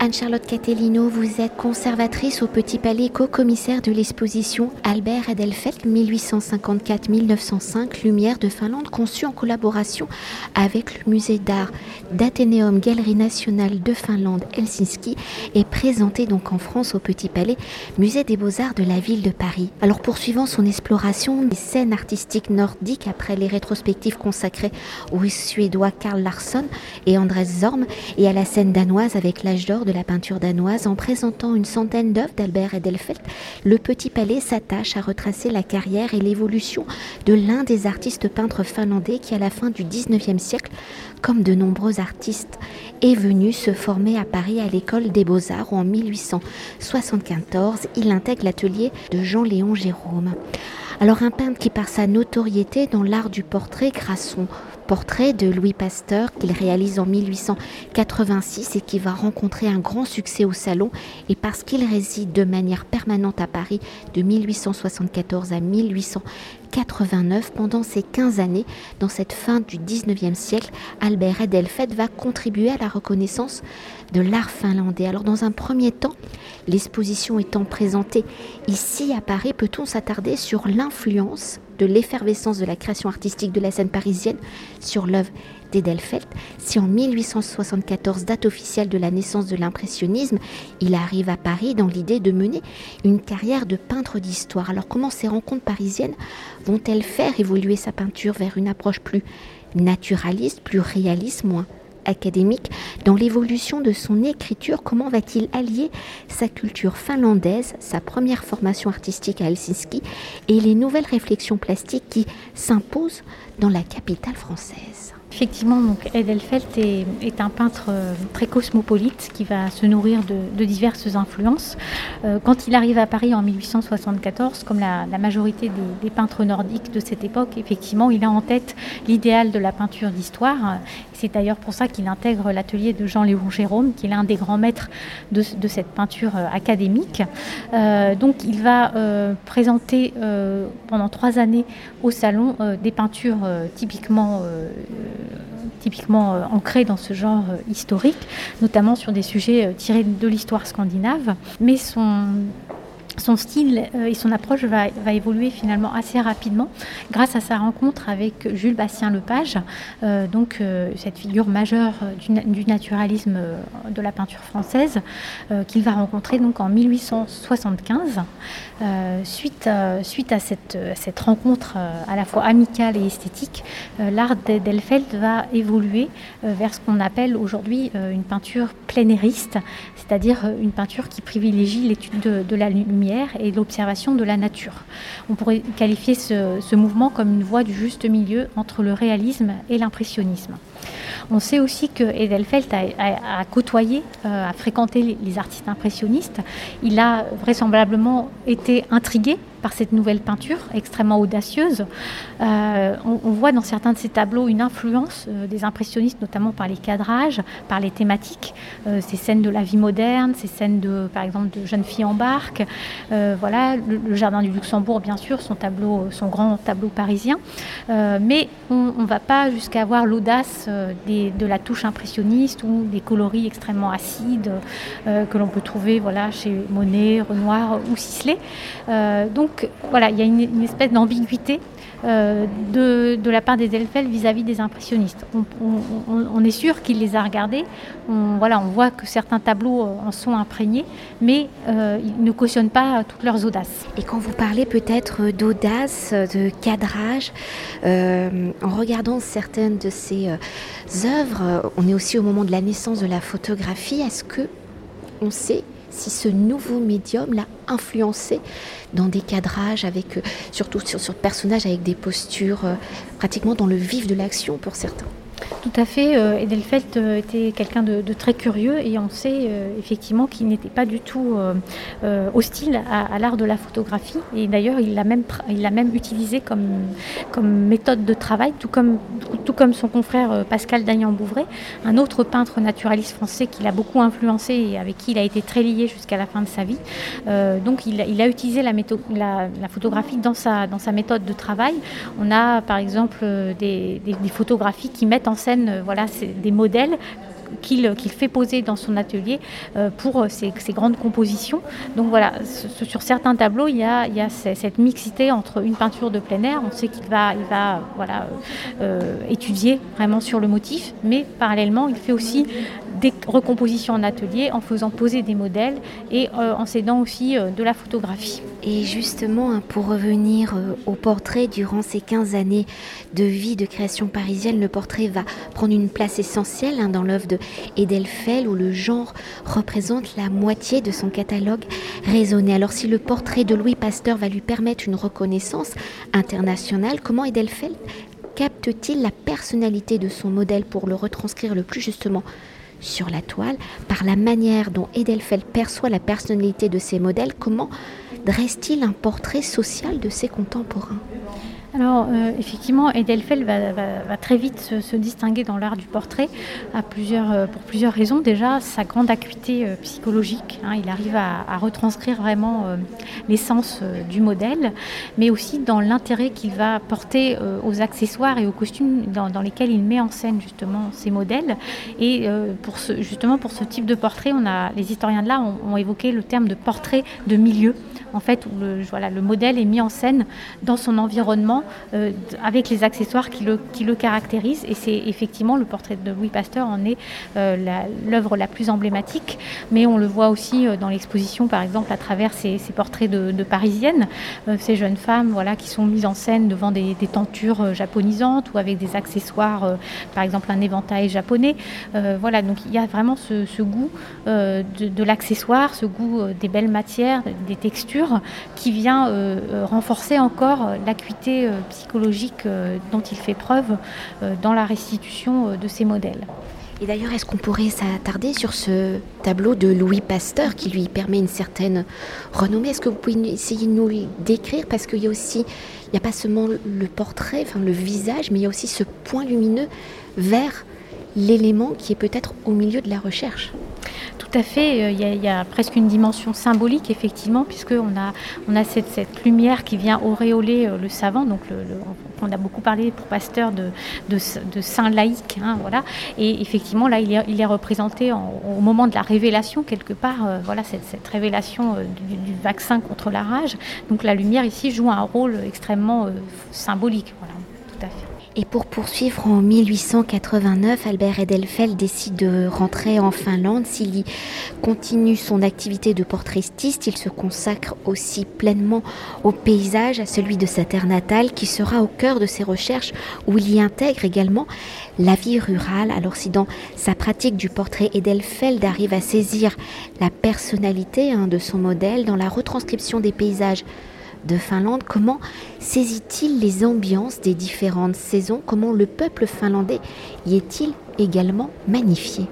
Anne-Charlotte Catellino, vous êtes conservatrice au Petit Palais, co-commissaire de l'exposition Albert Edelfelt 1854-1905 Lumière de Finlande, conçue en collaboration avec le musée d'art d'Athénéum Galerie nationale de Finlande Helsinki et présentée donc en France au Petit Palais, musée des beaux-arts de la ville de Paris. Alors poursuivant son exploration des scènes artistiques nordiques après les rétrospectives consacrées au Suédois Karl Larsson et Andrés Zorm et à la scène danoise avec l'âge d'or de la peinture danoise, en présentant une centaine d'œuvres d'Albert Edelfelt, le Petit Palais s'attache à retracer la carrière et l'évolution de l'un des artistes peintres finlandais qui, à la fin du 19e siècle, comme de nombreux artistes, est venu se former à Paris à l'école des beaux-arts où en 1874, il intègre l'atelier de Jean-Léon Jérôme. Alors un peintre qui par sa notoriété dans l'art du portrait grâce son portrait de Louis Pasteur qu'il réalise en 1886 et qui va rencontrer un grand succès au salon et parce qu'il réside de manière permanente à Paris de 1874 à 1889 pendant ces 15 années dans cette fin du 19e siècle Albert Edelfelt va contribuer à la reconnaissance de l'art finlandais. Alors dans un premier temps, l'exposition étant présentée ici à Paris, peut-on s'attarder sur l'influence de l'effervescence de la création artistique de la scène parisienne sur l'œuvre d'Edelfelt. Si en 1874, date officielle de la naissance de l'impressionnisme, il arrive à Paris dans l'idée de mener une carrière de peintre d'histoire. Alors comment ces rencontres parisiennes vont-elles faire évoluer sa peinture vers une approche plus naturaliste, plus réaliste, moins académique, dans l'évolution de son écriture, comment va-t-il allier sa culture finlandaise, sa première formation artistique à Helsinki et les nouvelles réflexions plastiques qui s'imposent dans la capitale française? Effectivement, donc Edelfelt est, un peintre euh, très cosmopolite qui va se nourrir de, diverses influences. Euh, quand il arrive à Paris en 1874, comme la, majorité des, peintres nordiques de cette époque, effectivement, il a en tête l'idéal de la peinture d'histoire. C'est d'ailleurs pour ça qu'il intègre l'atelier de Jean-Léon Jérôme, qui est l'un des grands maîtres de, cette peinture euh, académique. donc, il va présenter pendant trois années au salon des peintures typiquement typiquement euh, ancré dans ce genre euh, historique, notamment sur des sujets euh, tirés de l'histoire scandinave. Mais son son style euh, et son approche va, évoluer finalement assez rapidement grâce à sa rencontre avec Jules Bastien Lepage, euh, donc euh, cette figure majeure du, naturalisme de la peinture française, qu'il va rencontrer en 1875. suite, à cette, rencontre à la fois amicale et esthétique, l'art d'Elfeld va évoluer vers ce qu'on appelle aujourd'hui une peinture plénériste, c'est-à-dire une peinture qui privilégie l'étude de, de la lumière et l'observation de la nature. On pourrait qualifier ce, mouvement comme une voie du juste milieu entre le réalisme et l'impressionnisme. On sait aussi que Edelfelt a, côtoyé, euh, a fréquenté les, artistes impressionnistes. Il a vraisemblablement été intrigué par cette nouvelle peinture extrêmement audacieuse. Euh, on, voit dans certains de ces tableaux une influence euh, des impressionnistes, notamment par les cadrages, par les thématiques, euh, ces scènes de la vie moderne, ces scènes de, par exemple, de jeunes filles en barque. voilà, le, jardin du Luxembourg, bien sûr, son tableau, son grand tableau parisien. mais on ne va pas jusqu'à avoir l'audace de la touche impressionniste ou des coloris extrêmement acides que l'on peut trouver, voilà, chez Monet, Renoir ou Sisley. donc donc voilà, il y a une, espèce d'ambiguïté euh, de, la part des Elfels vis-à-vis des impressionnistes. On, est sûr qu'il les a regardés. On, voilà, on voit que certains tableaux euh, en sont imprégnés, mais euh, ils ne cautionnent pas toutes leurs audaces. Et quand vous parlez peut-être d'audace, de cadrage, en regardant certaines de ces œuvres, on est aussi au moment de la naissance de la photographie. Est-ce que on sait si ce nouveau médium l'a influencé dans des cadrages, avec, euh, surtout sur, sur personnages avec des postures euh, pratiquement dans le vif de l'action pour certains. Tout à fait. Euh, Edelfelt euh, était quelqu'un de, très curieux et on sait euh, effectivement qu'il n'était pas du tout hostile à, l'art de la photographie. Et d'ailleurs, il l'a même, utilisé comme, méthode de travail, tout comme, son confrère Pascal Dagnan-Bouvray, un autre peintre naturaliste français qui l'a beaucoup influencé et avec qui il a été très lié jusqu'à la fin de sa vie. donc, il, a utilisé la, photographie dans sa, méthode de travail. On a par exemple des photographies qui mettent en scène euh, voilà, des modèles qu'il fait poser dans son atelier pour ses, grandes compositions. Donc voilà, sur certains tableaux, il y a, cette mixité entre une peinture de plein air, on sait qu'il va, étudier vraiment sur le motif, mais parallèlement, il fait aussi des recompositions en atelier en faisant poser des modèles et en s'aidant aussi de la photographie. Et justement, hein, pour revenir au portrait, durant ces 15 années de vie de création parisienne, le portrait va prendre une place essentielle hein, dans l'œuvre de où le genre représente la moitié de son catalogue raisonné. Alors si le portrait de Louis Pasteur va lui permettre une reconnaissance internationale, comment Edelfelt capte-t-il la personnalité de son modèle pour le retranscrire le plus justement sur la toile, par la manière dont Edelfelt perçoit la personnalité de ses modèles, comment dresse-t-il un portrait social de ses contemporains? Alors, euh, effectivement, Edelfelt va, très vite se, distinguer dans l'art du portrait euh, pour plusieurs raisons. Déjà, sa grande acuité euh, psychologique. Hein, il arrive à, retranscrire vraiment l'essence du modèle, mais aussi dans l'intérêt qu'il va porter aux accessoires et aux costumes dans, lesquels il met en scène justement ces modèles. Et pour ce, justement, pour ce type de portrait, on a, les historiens de l'art ont, ont évoqué le terme de portrait de milieu en fait, où le, voilà, le modèle est mis en scène dans son environnement euh, avec les accessoires qui le, qui le caractérisent. Et c'est effectivement le portrait de Louis Pasteur en est euh, l'œuvre la, plus emblématique. Mais on le voit aussi euh, dans l'exposition, par exemple, à travers ces, portraits de, parisiennes, ces jeunes femmes voilà, qui sont mises en scène devant des, tentures japonisantes ou avec des accessoires, par exemple un éventail japonais. voilà, donc il y a vraiment ce, goût de, l'accessoire, ce goût des belles matières, des textures qui vient renforcer encore l'acuité psychologique dont il fait preuve dans la restitution de ces modèles. Et d'ailleurs, est-ce qu'on pourrait s'attarder sur ce tableau de Louis Pasteur qui lui permet une certaine renommée? Est-ce que vous pouvez essayer de nous le décrire? Parce qu'il y a aussi, il n'y a pas seulement le portrait, enfin le visage, mais il y a aussi ce point lumineux vers l'élément qui est peut-être au milieu de la recherche. Tout à fait, euh, il y, a, presque une dimension symbolique, effectivement, puisqu'on a, on a cette, lumière qui vient auréoler euh, le savant. Donc, on a beaucoup parlé pour Pasteur de, saint laïque. Hein, voilà. Et effectivement, là, il est, représenté au moment de la révélation, quelque part, euh, voilà, cette, révélation du, vaccin contre la rage. Donc, la lumière ici joue un rôle extrêmement symbolique. Et pour poursuivre, en 1889, Albert Edelfelt décide de rentrer en Finlande. S'il y continue son activité de portraitiste, il se consacre aussi pleinement au paysage, à celui de sa terre natale, qui sera au cœur de ses recherches, où il y intègre également la vie rurale. Alors si dans sa pratique du portrait, Edelfelt arrive à saisir la personnalité hein, de son modèle dans la retranscription des paysages, de Finlande, comment saisit-il les ambiances des différentes saisons? Comment le peuple finlandais y est-il également magnifié?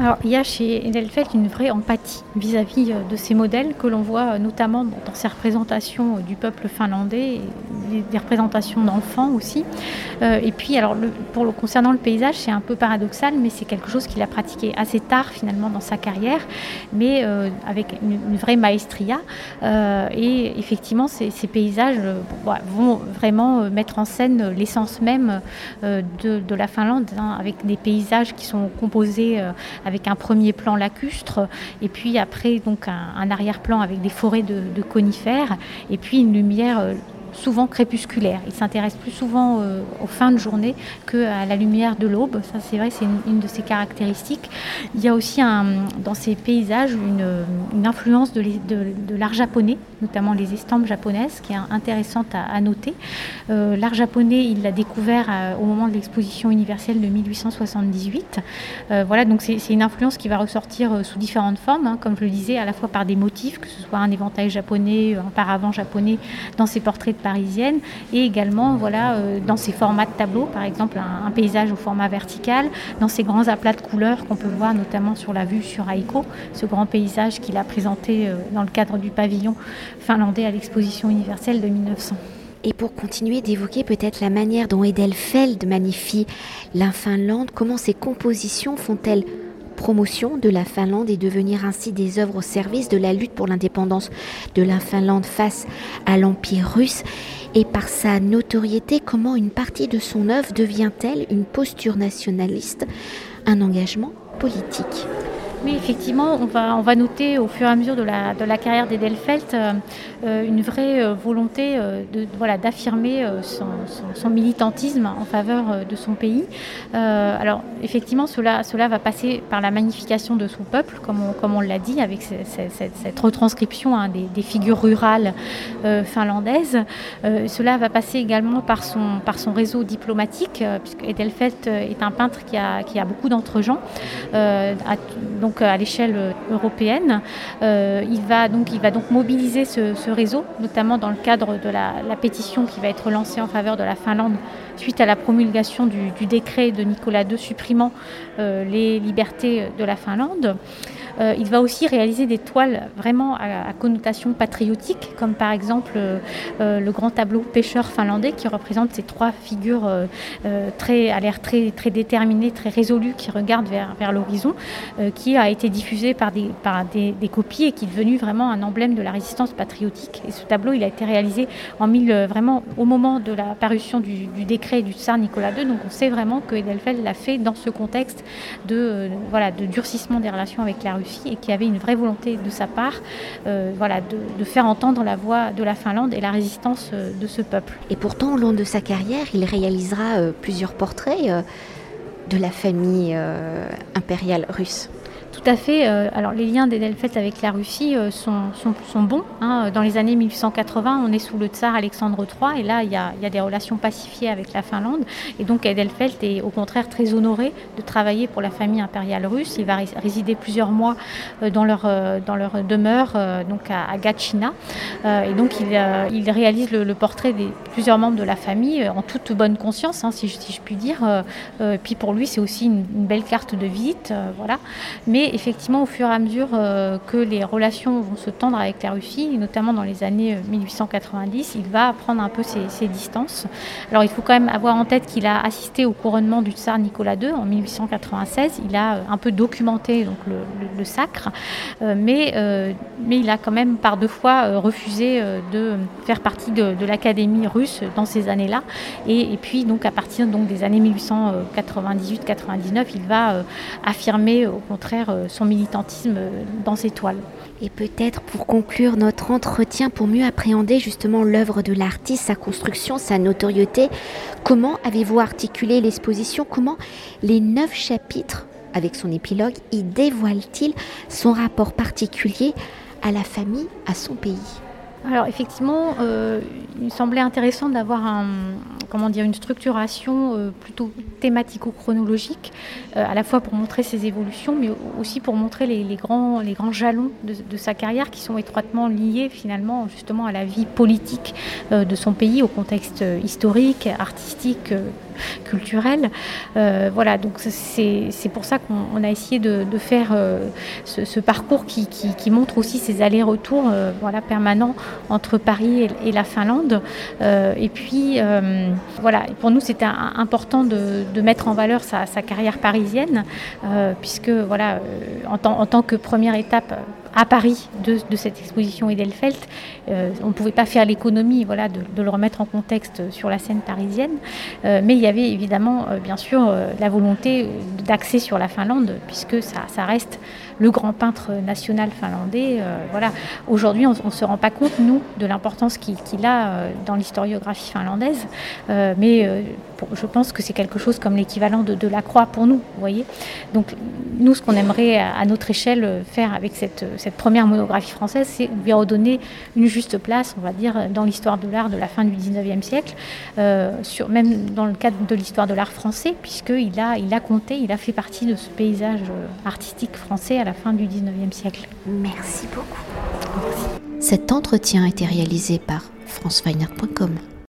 Alors, il y a chez Edelfelt une vraie empathie vis-à-vis euh, de ces modèles que l'on voit euh, notamment dans ses représentations euh, du peuple finlandais, et des représentations d'enfants aussi. et puis, alors, concernant le paysage, c'est un peu paradoxal, mais c'est quelque chose qu'il a pratiqué assez tard finalement dans sa carrière, mais avec une, vraie maestria. et effectivement, ces, paysages vont vraiment mettre en scène l'essence même de, la Finlande, hein, avec des paysages qui sont composés avec un premier plan lacustre, et puis après donc un, arrière-plan avec des forêts de, conifères, et puis une lumière euh, souvent crépusculaire. Il s'intéresse plus souvent euh, aux fins de journée qu'à la lumière de l'aube. Ça, c'est vrai, c'est une, de ses caractéristiques. Il y a aussi dans ces paysages une, influence de, l'art japonais, notamment les estampes japonaises, qui est intéressante à, noter. Euh, l'art japonais, il l'a découvert euh, au moment de l'exposition universelle de 1878. voilà, donc c'est, une influence qui va ressortir sous différentes formes, hein, comme je le disais, à la fois par des motifs, que ce soit un éventail japonais, un paravent japonais dans ses portraits parisienne et également voilà, euh, dans ces formats de tableaux, par exemple un, paysage au format vertical, dans ces grands aplats de couleurs qu'on peut voir notamment sur la vue sur Aiko, ce grand paysage qu'il a présenté euh, dans le cadre du pavillon finlandais à l'exposition universelle de 1900. Et pour continuer d'évoquer peut-être la manière dont Edelfeld magnifie la Finlande, comment ses compositions font-elles promotion de la Finlande et devenir ainsi des œuvres au service de la lutte pour l'indépendance de la Finlande face à l'Empire russe et par sa notoriété, comment une partie de son œuvre devient-elle une posture nationaliste, un engagement politique. Oui, effectivement, on va, noter au fur et à mesure de la, carrière d'Edelfelt euh, euh, une vraie euh, volonté voilà, d'affirmer son, militantisme en faveur de son pays. alors, effectivement, cela, va passer par la magnification de son peuple, comme on, l'a dit, avec cette, retranscription hein, des, des, figures rurales finlandaises. cela va passer également par son, réseau diplomatique, puisque Edelfelt est un peintre qui a, beaucoup d'entre-gens. À l'échelle euh, européenne. Euh, il, va donc, il va donc mobiliser ce, réseau, notamment dans le cadre de la, pétition qui va être lancée en faveur de la Finlande suite à la promulgation du, décret de Nicolas II supprimant euh, les libertés de la Finlande. Euh, il va aussi réaliser des toiles vraiment à, connotation patriotique, comme par exemple euh, euh, le grand tableau pêcheur finlandais qui représente ces trois figures très, à l'air très, déterminées, très résolues, qui regardent vers, l'horizon, qui a été diffusé par, des, copies et qui est devenu vraiment un emblème de la résistance patriotique. Et ce tableau, il a été réalisé vraiment au moment de la parution du, décret du tsar Nicolas II. Donc on sait vraiment que Edelfelt l'a fait dans ce contexte de durcissement des relations avec la Russie et qui avait une vraie volonté de sa part euh, de, faire entendre la voix de la Finlande et la résistance euh, de ce peuple. Et pourtant, au long de sa carrière, il réalisera euh, plusieurs portraits de la famille impériale russe. Tout à fait. Euh, alors les liens d'Edelfelt avec la Russie euh, sont, bons. Hein. Dans les années 1880, on est sous le tsar Alexandre III et là, il y, a, des relations pacifiées avec la Finlande. Et donc Edelfelt est au contraire très honoré de travailler pour la famille impériale russe. Il va résider plusieurs mois euh, dans leur, demeure donc à, Gatchina. Et donc il, réalise le, portrait des plusieurs membres de la famille en toute bonne conscience, hein, si, je, puis dire. Puis pour lui, c'est aussi une, belle carte de visite. Voilà. Effectivement, au fur et à mesure euh, que les relations vont se tendre avec la Russie, notamment dans les années 1890, euh, il va prendre un peu ses, distances. Alors il faut quand même avoir en tête qu'il a assisté au couronnement du tsar Nicolas II en 1896. Il a euh, un peu documenté donc, le, sacre, mais, mais il a quand même par deux fois refusé de faire partie de, l'Académie russe dans ces années-là. Et, et, puis donc à partir donc, des années 1898-99, il va affirmer au contraire son militantisme dans ses toiles. Et peut-être pour conclure notre entretien, pour mieux appréhender justement l'œuvre de l'artiste, sa construction, sa notoriété, comment avez-vous articulé l'exposition? Comment les neuf chapitres, avec son épilogue, y dévoilent-ils son rapport particulier à la famille, à son pays? Alors effectivement, euh, il me semblait intéressant d'avoir une structuration euh, plutôt thématico-chronologique, euh, à la fois pour montrer ses évolutions, mais aussi pour montrer les grands jalons de, sa carrière qui sont étroitement liés finalement justement à la vie politique de son pays, au contexte historique, artistique, culturel. voilà, donc c'est pour ça qu'on a essayé de, faire ce, parcours qui, qui, montre aussi ses allers-retours voilà, permanents entre Paris et, la Finlande. Euh, et puis, euh, voilà, pour nous, c'était important de, mettre en valeur sa, carrière parisienne, euh, puisque, voilà, en, en tant que première étape, à Paris de, cette exposition Edelfelt. Euh, on ne pouvait pas faire l'économie voilà, de, le remettre en contexte sur la scène parisienne, euh, mais il y avait évidemment, euh, bien sûr, la volonté d'axer sur la Finlande, puisque ça, ça, reste le grand peintre national finlandais. voilà. Aujourd'hui, on ne se rend pas compte, nous, de l'importance qu'il a dans l'historiographie finlandaise, mais je pense que c'est quelque chose comme l'équivalent de, la croix pour nous, voyez. Donc, nous, ce qu'on aimerait à, notre échelle faire avec cette première monographie française, c'est lui redonner une juste place, on va dire, dans l'histoire de l'art de la fin du 19e siècle, euh, même dans le cadre de l'histoire de l'art français, puisqu'il a, il a compté, il a fait partie de ce paysage euh, artistique français à la fin du 19e siècle. Merci beaucoup. Cet entretien a été réalisé par franceweiner.com.